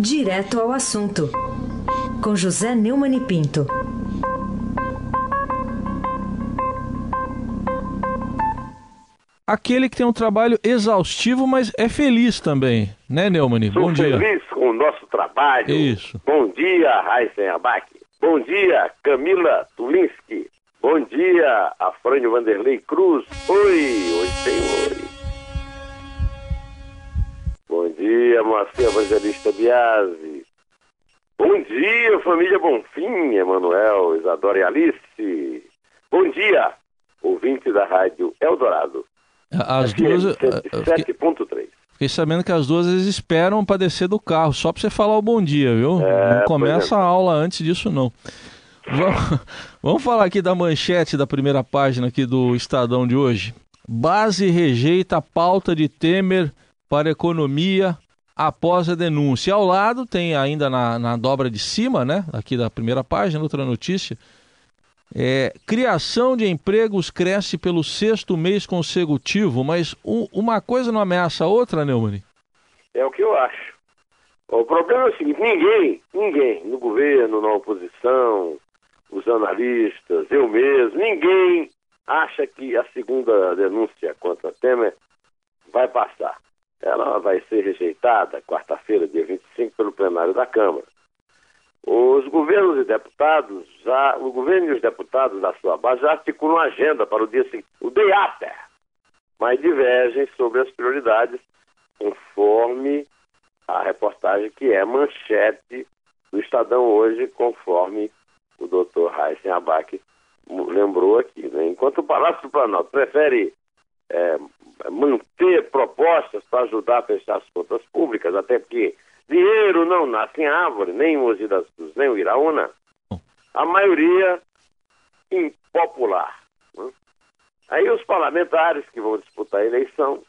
Direto ao assunto, com José Neumann e Pinto. Aquele que tem um trabalho exaustivo, mas é feliz também, né, Neumann? Sou Bom dia. feliz com o nosso trabalho. Isso. Bom dia, Raíssen Abac. Bom dia, Camila Tulinski. Bom dia, Afrânio Vanderlei Cruz. Oi, oi, senhor. Bom dia, Moacir Evangelista Biasi. Bom dia, família Bonfim, Emanuel, Isadora e Alice. Bom dia, ouvinte da rádio Eldorado. As duas. eu Fiquei, 7.3. fiquei sabendo que as duas eles esperam para descer do carro, só para você falar o bom dia, viu? É, não começa é. a aula antes disso, não. Vamos, vamos falar aqui da manchete da primeira página aqui do Estadão de hoje. Base rejeita a pauta de Temer para economia após a denúncia. Ao lado tem ainda na, na dobra de cima, né? Aqui da primeira página, outra notícia. É, criação de empregos cresce pelo sexto mês consecutivo, mas um- uma coisa não ameaça a outra, Neumann? É o que eu acho. O problema é o seguinte, ninguém, ninguém, no governo, na oposição, os analistas, eu mesmo, ninguém acha que a segunda denúncia contra Temer vai passar. Ela vai ser rejeitada quarta-feira, dia 25, pelo plenário da Câmara. Os governos e deputados, já, o governo e os deputados da sua base já articulam a agenda para o dia seguinte, o day after, mas divergem sobre as prioridades conforme a reportagem que é manchete do Estadão hoje, conforme o doutor Raíssen Abac lembrou aqui. né? Enquanto o Palácio do Planalto prefere é, manter propostas para ajudar a fechar as contas públicas, até porque dinheiro não nasce em árvore, nem o Mogi das Cruzes, nem o Iraúna, a maioria impopular. né? Aí os parlamentares que vão disputar a eleição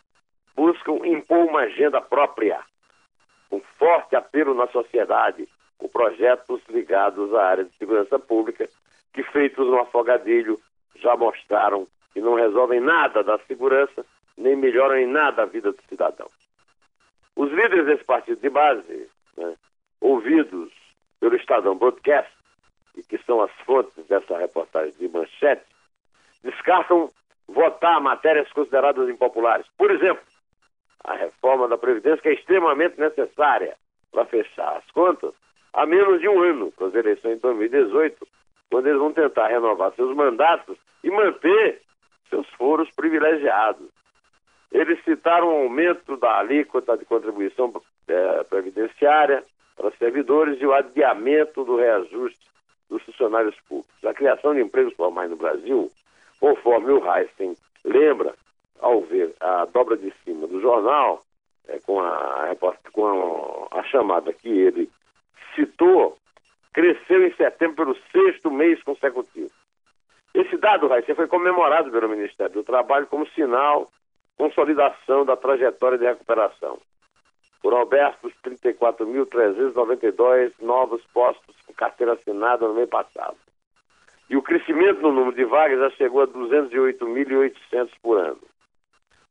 buscam impor uma agenda própria, com forte apelo na sociedade, com projetos ligados à área de segurança pública, que feitos no afogadilho já mostraram que não resolvem nada da segurança, nem melhoram em nada a vida do cidadão. Os líderes desse partido de base, né, ouvidos pelo Estadão Broadcast, e que são as fontes dessa reportagem de manchete, descartam votar matérias consideradas impopulares. Por exemplo, a reforma da Previdência, que é extremamente necessária para fechar as contas, há menos de um ano para as eleições de 2018, quando eles vão tentar renovar seus mandatos e manter seus foros privilegiados. Eles citaram o aumento da alíquota de contribuição eh, previdenciária para servidores e o adiamento do reajuste dos funcionários públicos. A criação de empregos formais no Brasil, conforme o Heisen lembra, ao ver a dobra de cima do jornal, eh, com, a, com a chamada que ele citou, cresceu em setembro pelo sexto mês consecutivo. Esse dado, Raíssa, foi comemorado pelo Ministério do Trabalho como sinal consolidação da trajetória de recuperação. Foram abertos 34.392 novos postos com carteira assinada no mês passado. E o crescimento no número de vagas já chegou a 208.800 por ano.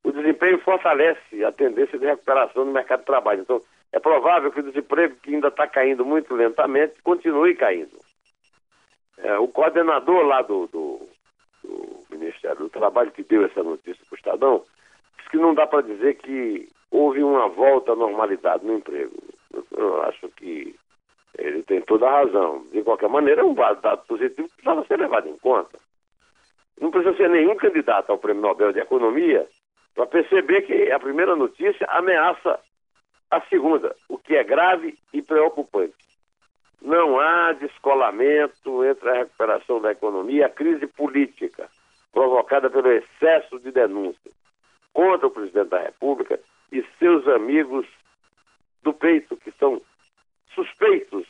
O desempenho fortalece a tendência de recuperação no mercado de trabalho. Então, é provável que o desemprego, que ainda está caindo muito lentamente, continue caindo. É, o coordenador lá do, do, do Ministério do Trabalho, que deu essa notícia para o Estadão, que não dá para dizer que houve uma volta à normalidade no emprego. Eu, acho que ele tem toda a razão. De qualquer maneira, é um dado positivo que precisava ser levado em conta. Não precisa ser nenhum candidato ao Prêmio Nobel de Economia para perceber que a primeira notícia ameaça a segunda, o que é grave e preocupante. Não há descolamento entre a recuperação da economia e a crise política provocada pelo excesso de denúncias contra o presidente da República e seus amigos do peito, que são suspeitos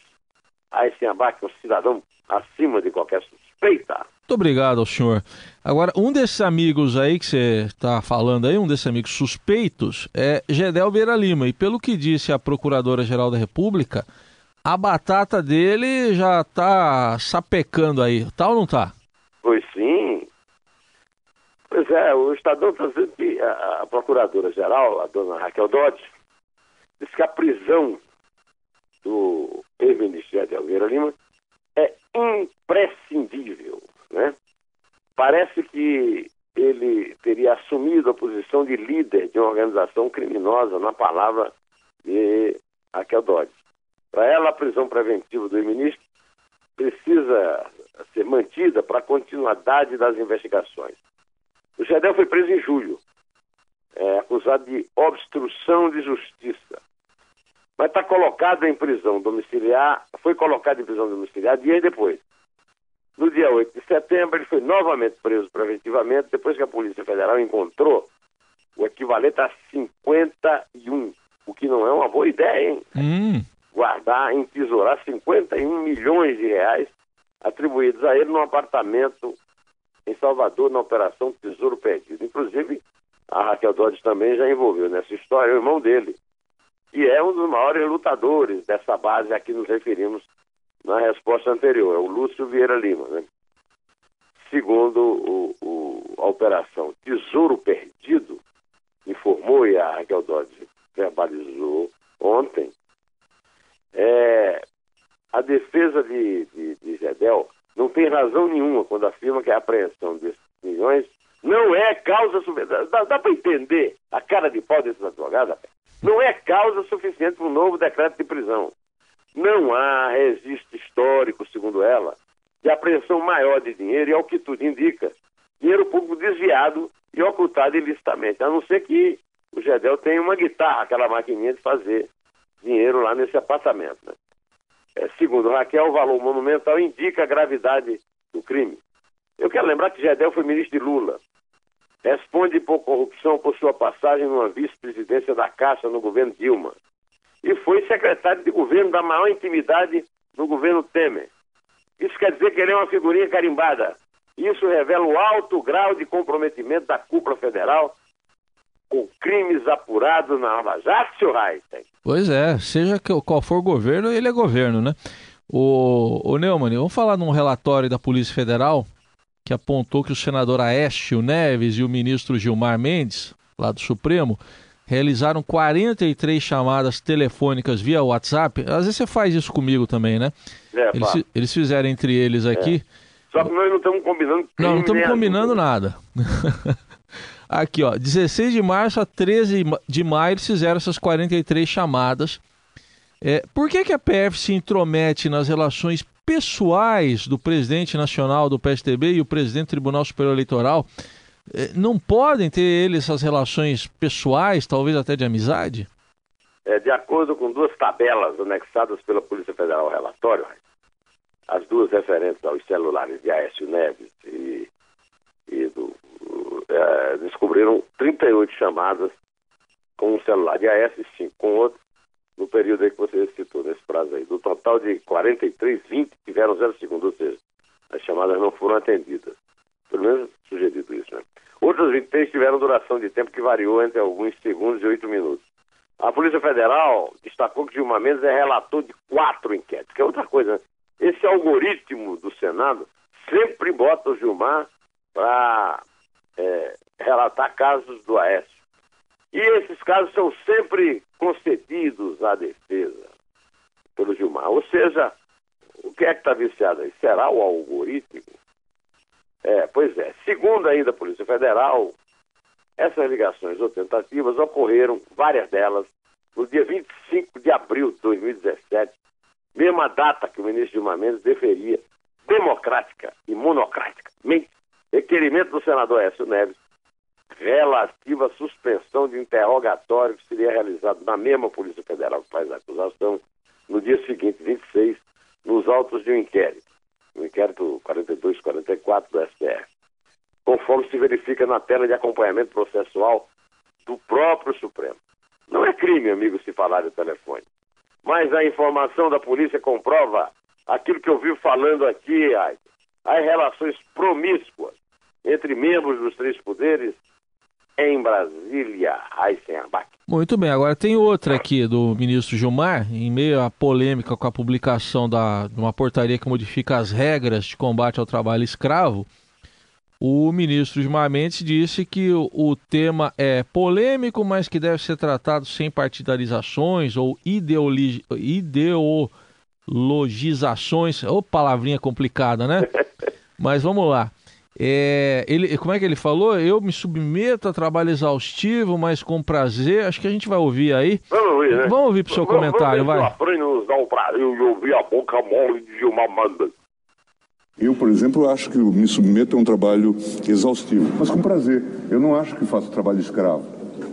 a esse abaque, um cidadão acima de qualquer suspeita. Muito obrigado ao senhor. Agora, um desses amigos aí que você está falando aí, um desses amigos suspeitos, é Gedel Vieira Lima. E pelo que disse a Procuradora-Geral da República, a batata dele já está sapecando aí. Tá ou não tá? Pois é, o Estadão está dizendo que a, Procuradora-Geral, a dona Raquel Dodge, disse que a prisão do ex-ministro Adel Vieira Lima é imprescindível. Né? Parece que ele teria assumido a posição de líder de uma organização criminosa, na palavra de Raquel Dodge. Para ela, a prisão preventiva do ex-ministro precisa ser mantida para a continuidade das investigações. O Gedel foi preso em julho, é, acusado de obstrução de justiça. Mas está colocado em prisão domiciliar, foi colocado em prisão domiciliar dias depois. No dia 8 de setembro, ele foi novamente preso preventivamente, depois que a Polícia Federal encontrou o equivalente a 51, o que não é uma boa ideia, hein? Hum. Guardar, entesourar 51 milhões de reais atribuídos a ele num apartamento em Salvador, na Operação Tesouro Perdido. Inclusive, a Raquel Dodge também já envolveu nessa história o irmão dele, que é um dos maiores lutadores dessa base a que nos referimos na resposta anterior, é o Lúcio Vieira Lima. Né? Segundo o, o, a operação Tesouro Perdido, informou e a Raquel Dodge verbalizou ontem, é, a defesa de, de, de não tem razão nenhuma quando afirma que a apreensão desses milhões não é causa suficiente. Dá, dá para entender a cara de pau desses advogados? Não é causa suficiente para um novo decreto de prisão. Não há registro histórico, segundo ela, de apreensão maior de dinheiro, e ao que tudo indica, dinheiro público desviado e ocultado ilicitamente, a não ser que o Gedel tenha uma guitarra, aquela maquininha de fazer dinheiro lá nesse apartamento. Né? É, segundo Raquel, o valor monumental indica a gravidade do crime. Eu quero lembrar que Gedel foi ministro de Lula. Responde por corrupção por sua passagem numa vice-presidência da Caixa no governo Dilma. E foi secretário de governo da maior intimidade no governo Temer. Isso quer dizer que ele é uma figurinha carimbada. Isso revela o alto grau de comprometimento da cúpula federal com crimes apurados na Lava Jato, senhor Heisen. Pois é, seja qual for o governo, ele é governo, né? O, o Neumann, vamos falar num relatório da Polícia Federal que apontou que o senador Aécio Neves e o ministro Gilmar Mendes, lá do Supremo, realizaram 43 chamadas telefônicas via WhatsApp. Às vezes você faz isso comigo também, né? É, eles, eles, fizeram entre eles aqui. É. Só que nós não estamos combinando. Não, não estamos combinando nada. aqui, ó, 16 de março a 13 de maio eles fizeram essas 43 chamadas. É, por que, que a PF se intromete nas relações pessoais do presidente nacional do PSDB e o presidente do Tribunal Superior Eleitoral é, não podem ter eles essas relações pessoais, talvez até de amizade? É, de acordo com duas tabelas anexadas pela Polícia Federal ao relatório, as duas referentes aos celulares de Aécio Neves e, e do, é, descobriram 38 chamadas com um celular de Aécio e 5 com outro no período aí que você citou, nesse prazo aí. Do total de 43, 20 tiveram zero segundos, ou seja, as chamadas não foram atendidas. Pelo menos sugerido isso, né? Outros 23 tiveram duração de tempo que variou entre alguns segundos e oito minutos. A Polícia Federal destacou que Gilmar Mendes é relator de quatro inquéritos, que é outra coisa. Né? Esse algoritmo do Senado sempre bota o Gilmar para é, relatar casos do Aécio. E esses casos são sempre concedidos à defesa pelo Gilmar. Ou seja, o que é que está viciado aí? Será o algoritmo? É, pois é. Segundo ainda a Polícia Federal, essas ligações ou tentativas ocorreram, várias delas, no dia 25 de abril de 2017, mesma data que o ministro Gilmar Mendes deferia democrática e monocraticamente requerimento do senador Écio Neves relativa à suspensão de interrogatório que seria realizado na mesma Polícia Federal que faz a acusação no dia seguinte, 26, nos autos de um inquérito, o um inquérito 42-44 do STF, conforme se verifica na tela de acompanhamento processual do próprio Supremo. Não é crime, amigo, se falar de telefone. Mas a informação da polícia comprova aquilo que eu vi falando aqui, as relações promíscuas entre membros dos três poderes em Brasília, Eisenbach. Muito bem, agora tem outra aqui do ministro Gilmar, em meio à polêmica com a publicação da, de uma portaria que modifica as regras de combate ao trabalho escravo. o ministro Gilmar Mendes disse que o, o, tema é polêmico, mas que deve ser tratado sem partidarizações ou ideologi, ideologizações. Ô, palavrinha complicada, né? Mas vamos lá. É, ele, como é que ele falou? Eu me submeto a trabalho exaustivo, mas com prazer. Acho que a gente vai ouvir aí. Vamos ouvir, né? Vamos ouvir pro seu vamos, comentário, vamos vai. Para nos dar o prazer de ouvir a boca mole de Gilmar Mendes. Eu, por exemplo, acho que me submeto a um trabalho exaustivo, mas com prazer. Eu não acho que faço trabalho escravo.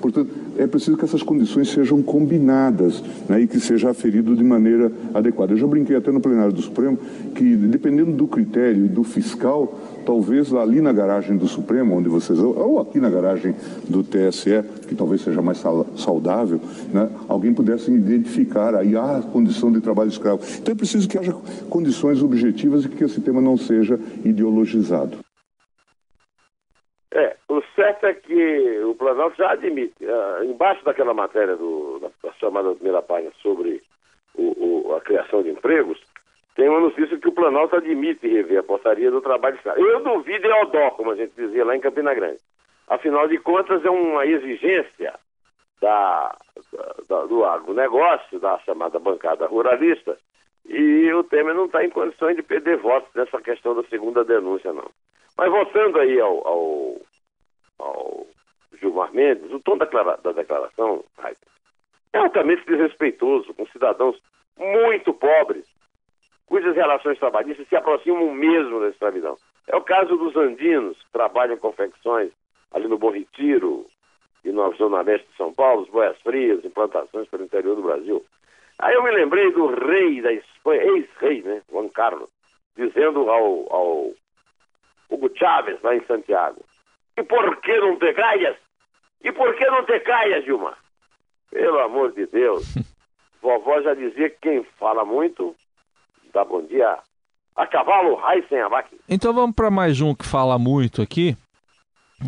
Portanto, é preciso que essas condições sejam combinadas né, e que seja aferido de maneira adequada. Eu já brinquei até no plenário do Supremo que, dependendo do critério do fiscal, talvez ali na garagem do Supremo, onde vocês. ou aqui na garagem do TSE, que talvez seja mais saudável, né, alguém pudesse identificar aí a condição de trabalho escravo. Então é preciso que haja condições objetivas e que esse tema não seja ideologizado. É, o certo é que o Planalto já admite, uh, embaixo daquela matéria do, da, da chamada primeira página sobre o, o, a criação de empregos, tem uma notícia que o Planalto admite rever a portaria do trabalho escravo. Eu duvido é o dó, como a gente dizia lá em Campina Grande. Afinal de contas, é uma exigência da, da, do agronegócio, da chamada bancada ruralista, e o Temer não está em condições de perder votos nessa questão da segunda denúncia, não. Mas voltando aí ao, ao, ao Gilmar Mendes, o tom da, da declaração é altamente desrespeitoso com cidadãos muito pobres, cujas relações trabalhistas se aproximam mesmo da escravidão. É o caso dos andinos, que trabalham em confecções ali no Bom Retiro e na zona leste de São Paulo, boias frias, implantações pelo interior do Brasil. Aí eu me lembrei do rei da Espanha, ex-rei, né, Juan Carlos, dizendo ao, ao Hugo Chávez, lá em Santiago. E por que não te caias? E por que não te caias, Gilmar? Pelo amor de Deus. Vovó já dizia que quem fala muito dá bom dia a cavalo, raiz sem abaque. Então vamos para mais um que fala muito aqui.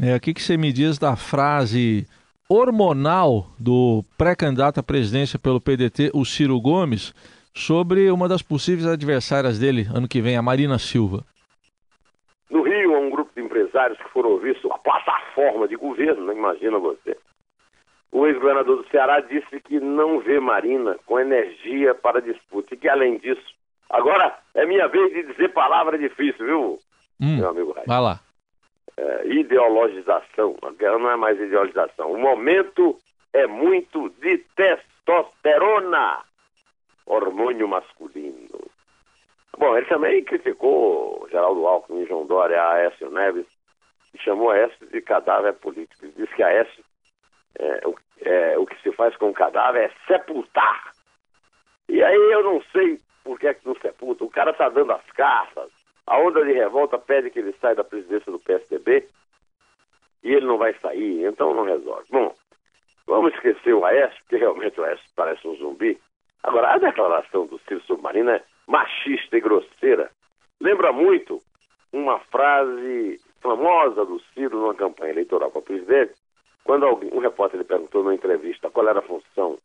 É, o que, que você me diz da frase hormonal do pré-candidato à presidência pelo PDT, o Ciro Gomes, sobre uma das possíveis adversárias dele ano que vem, a Marina Silva? Empresários que foram vistos a plataforma de governo, não né? imagina você. O ex-governador do Ceará disse que não vê Marina com energia para disputa e que, além disso, agora é minha vez de dizer palavra difícil, viu, hum, meu amigo Raio? Vai lá. É, ideologização, não é mais ideologização. O momento é muito de testosterona, hormônio masculino. Bom, ele também criticou Geraldo Alckmin, João Dória, Aécio Neves, chamou Aécio de cadáver político. Ele disse que Aécio, é, o, é, o que se faz com o cadáver é sepultar. E aí eu não sei por que é que não sepulta. O cara está dando as cartas, a onda de revolta pede que ele saia da presidência do PSDB e ele não vai sair, então não resolve. Bom, vamos esquecer o Aécio, que realmente o Aécio parece um zumbi. Agora, a declaração do Ciro Submarino é machista e grosseira. Lembra muito uma frase famosa do Ciro numa campanha eleitoral para presidente, quando alguém, um repórter lhe perguntou numa entrevista qual era a função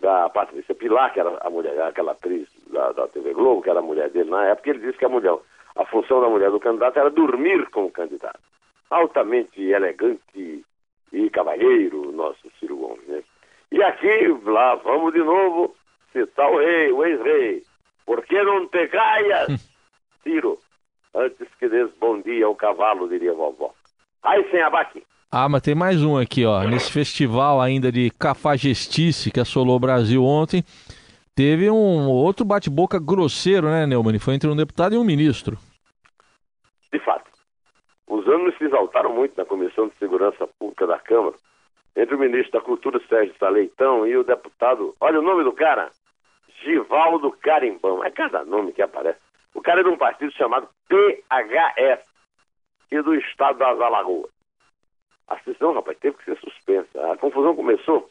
da Patrícia Pilar, que era a mulher, aquela atriz da, da TV Globo, que era a mulher dele na época, ele disse que a mulher, a função da mulher do candidato era dormir com o candidato. Altamente elegante e cavalheiro, nosso Ciro Gomes. Né? E aqui, lá, vamos de novo citar o rei, o ex-rei. Por que não te caias, Ciro? Antes que des bom dia ao cavalo, diria a vovó. Aí sem abaque. Ah, mas tem mais um aqui, ó. Nesse festival ainda de cafagestice que assolou o Brasil ontem, teve um outro bate-boca grosseiro, né, Neumann? Foi entre um deputado e um ministro. De fato. Os anos se exaltaram muito na Comissão de Segurança Pública da Câmara, entre o ministro da Cultura, Sérgio Saleitão, e o deputado, olha o nome do cara, Givaldo Carimbão. É cada nome que aparece. O cara é de um partido chamado PHS e do estado das Alagoas. A sessão, rapaz, teve que ser suspensa. A confusão começou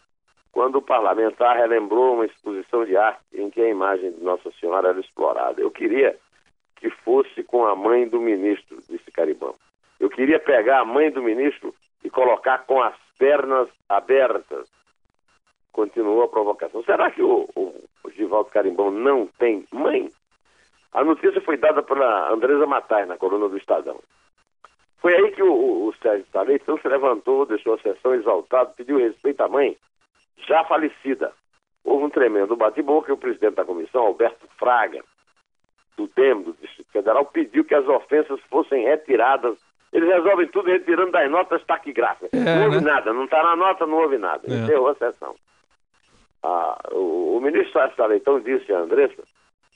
quando o parlamentar relembrou uma exposição de arte em que a imagem de Nossa Senhora era explorada. Eu queria que fosse com a mãe do ministro, disse Caribão. Eu queria pegar a mãe do ministro e colocar com as pernas abertas. Continuou a provocação. Será que o, o, o Givaldo Carimbão não tem mãe? A notícia foi dada pela Andresa Matai, na coluna do Estadão. Foi aí que o, o, Sérgio Salei então se levantou, deixou a sessão exaltado, pediu respeito à mãe, já falecida. Houve um tremendo bate-boca e o presidente da comissão, Alberto Fraga, do DEM, do Distrito Federal, pediu que as ofensas fossem retiradas. Eles resolvem tudo retirando das notas taquigráficas. É, não houve né? nada, não está na nota, não houve nada. É. Encerrou a sessão. Ah, o, o ministro Sérgio Saleitão disse a Andressa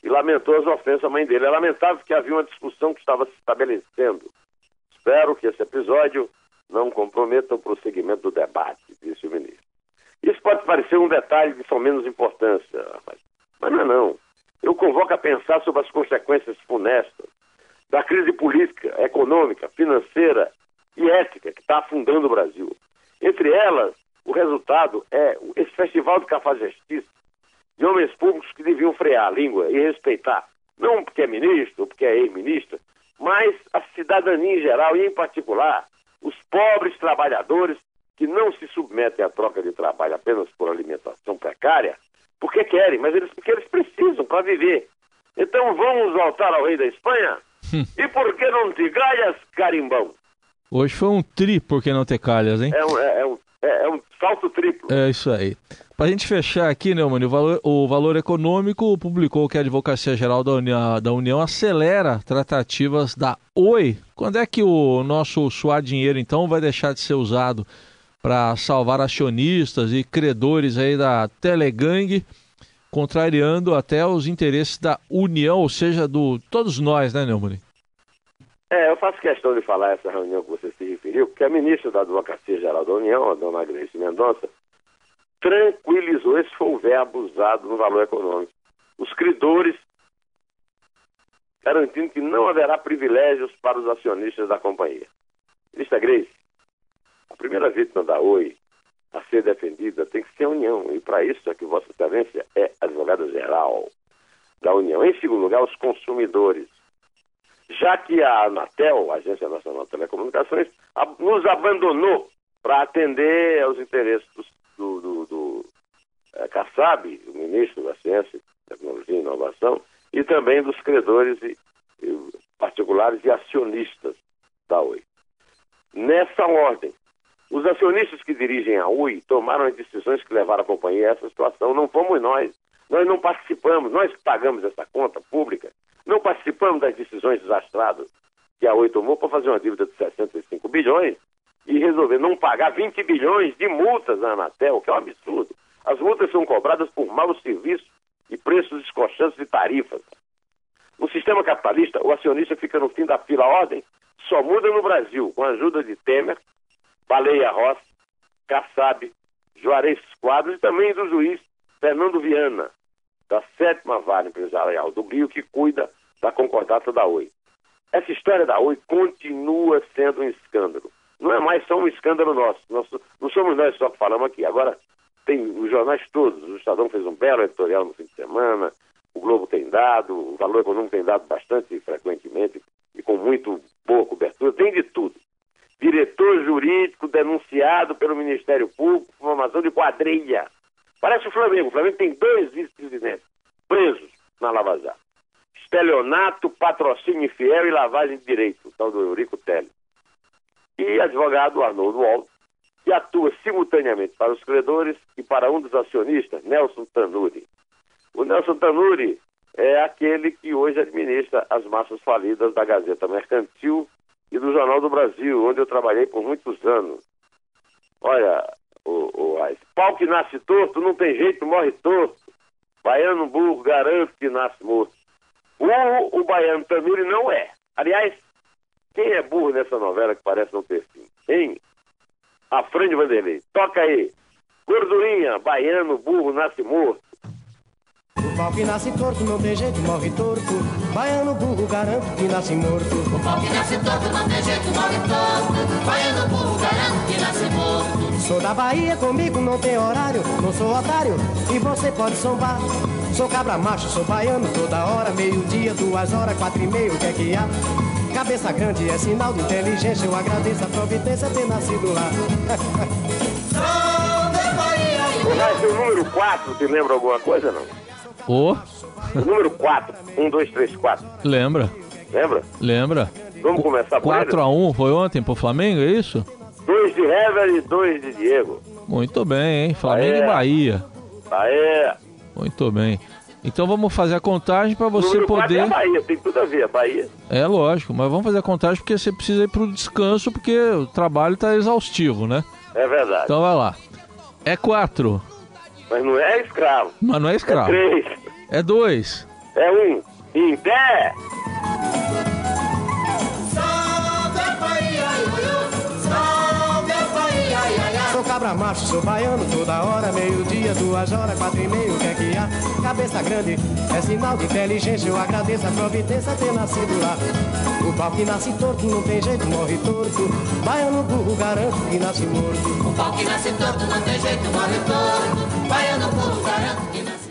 e lamentou as ofensas à mãe dele. É lamentável que havia uma discussão que estava se estabelecendo. Espero que esse episódio não comprometa o prosseguimento do debate, disse o ministro. Isso pode parecer um detalhe de só menos importância, rapaz. mas não é não. Eu convoco a pensar sobre as consequências funestas da crise política, econômica, financeira e ética que está afundando o Brasil. Entre elas, o resultado é esse festival de cafajestice de homens públicos que deviam frear a língua e respeitar, não porque é ministro porque é ex-ministra, mas a cidadania em geral e, em particular, os pobres trabalhadores que não se submetem à troca de trabalho apenas por alimentação precária, porque querem, mas eles, porque eles precisam para viver. Então vamos voltar ao rei da Espanha? e por que não te galhas, carimbão? Hoje foi um tri, por que não ter calhas, hein? É um, é, é um, é, é um salto triplo. É isso aí. Para a gente fechar aqui, né, o valor, o valor Econômico publicou que a Advocacia Geral da União, da União acelera tratativas da Oi. Quando é que o nosso suar dinheiro, então, vai deixar de ser usado para salvar acionistas e credores aí da Telegang, contrariando até os interesses da União, ou seja, do todos nós, né, Neumann? É, eu faço questão de falar essa reunião que você se referiu, porque a ministra da Advocacia Geral da União, a dona Grace Mendonça, tranquilizou, esse foi o verbo usado no valor econômico, os credores, garantindo que não haverá privilégios para os acionistas da companhia. Ministra Grace, a primeira vítima da Oi a ser defendida tem que ser a União, e para isso é que Vossa Excelência é advogada-geral da União. Em segundo lugar, os consumidores já que a Anatel, a Agência Nacional de Telecomunicações, nos abandonou para atender aos interesses do, do, do, Kassab, o ministro da Ciência, Tecnologia e Inovação, e também dos credores e, e particulares e acionistas da Oi. Nessa ordem, os acionistas que dirigem a Oi tomaram as decisões que levaram a companhia a essa situação. Não fomos nós. Nós não participamos, nós pagamos essa conta pública, não participamos das decisões desastradas que a Oi tomou para fazer uma dívida de 65 bilhões e resolver não pagar 20 bilhões de multas na Anatel, que é um absurdo. As multas são cobradas por mau serviço e preços escochantes de tarifas. No sistema capitalista, o acionista fica no fim da fila. A ordem só muda no Brasil, com a ajuda de Temer, Baleia Rossi, Kassab, Juarez Quadros e também do juiz Fernando Viana, da sétima vara empresarial do Rio, que cuida da concordata da Oi. Essa história da Oi continua sendo um escândalo. Não é mais só um escândalo nosso. Nós, não somos nós só que falamos aqui. Agora tem os jornais todos. O Estadão fez um belo editorial no fim de semana, o Globo tem dado, o Valor Econômico tem dado bastante frequentemente e com muito boa cobertura. Tem de tudo. Diretor jurídico denunciado pelo Ministério Público formação de quadrilha. Parece o Flamengo. O Flamengo tem dois vice-presidentes presos na Lava Jato. Estelionato, patrocínio infiel e lavagem de direito, o tal do Eurico Teles. E advogado Arnoldo Walter, que atua simultaneamente para os credores e para um dos acionistas, Nelson Tanuri. O Nelson Tanuri é aquele que hoje administra as massas falidas da Gazeta Mercantil e do Jornal do Brasil, onde eu trabalhei por muitos anos. Olha, o, o pau que nasce torto, não tem jeito, morre torto. Baiano burro, garanto que nasce morto. O, o baiano Tanuri não é. Aliás, quem é burro nessa novela que parece não ter fim? Hein? Afrânio Vanderlei. Toca aí. Gordurinha, baiano, burro, nasce morto. O pau que nasce torto não tem jeito, morre torto. Baiano burro, garanto que nasce morto. O pau que nasce torto não tem jeito, morre torto. Baiano burro, garanto que nasce morto. Sou da Bahia, comigo não tem horário. Não sou otário e você pode sombar. Sou cabra macho, sou baiano toda hora. Meio-dia, duas horas, quatro e meio, o que é que há? Cabeça grande é sinal de inteligência. Eu agradeço a providência ter nascido lá. O Raio, o número 4, te lembra alguma coisa, não? Ô, O número 4, 1, 2, 3, 4. lembra, Lembra? lembra. Vamos começar por ele? 4x1 foi ontem pro Flamengo, é isso? Dois de Hever e dois de Diego. Muito bem, hein? Flamengo Aê. e Bahia. Aê! Muito bem. Então vamos fazer a contagem para você Número quatro poder. é a Bahia, tem tudo a ver, a Bahia. É lógico, mas vamos fazer a contagem porque você precisa ir pro descanso porque o trabalho tá exaustivo, né? É verdade. Então vai lá. É 4, Mas não é escravo. mas não é É escravo. três. É 2, É um. Em pé! Cabra macho, sou baiano toda hora, meio-dia, duas horas, quatro e meio, o que é que há? Cabeça grande é sinal de inteligência, eu agradeço a providência ter nascido lá. O pau que nasce torto não tem jeito, morre torto. Baiano burro, garanto que nasce morto. O pau que nasce torto não tem jeito, morre torto. Baiano burro, garanto que nasce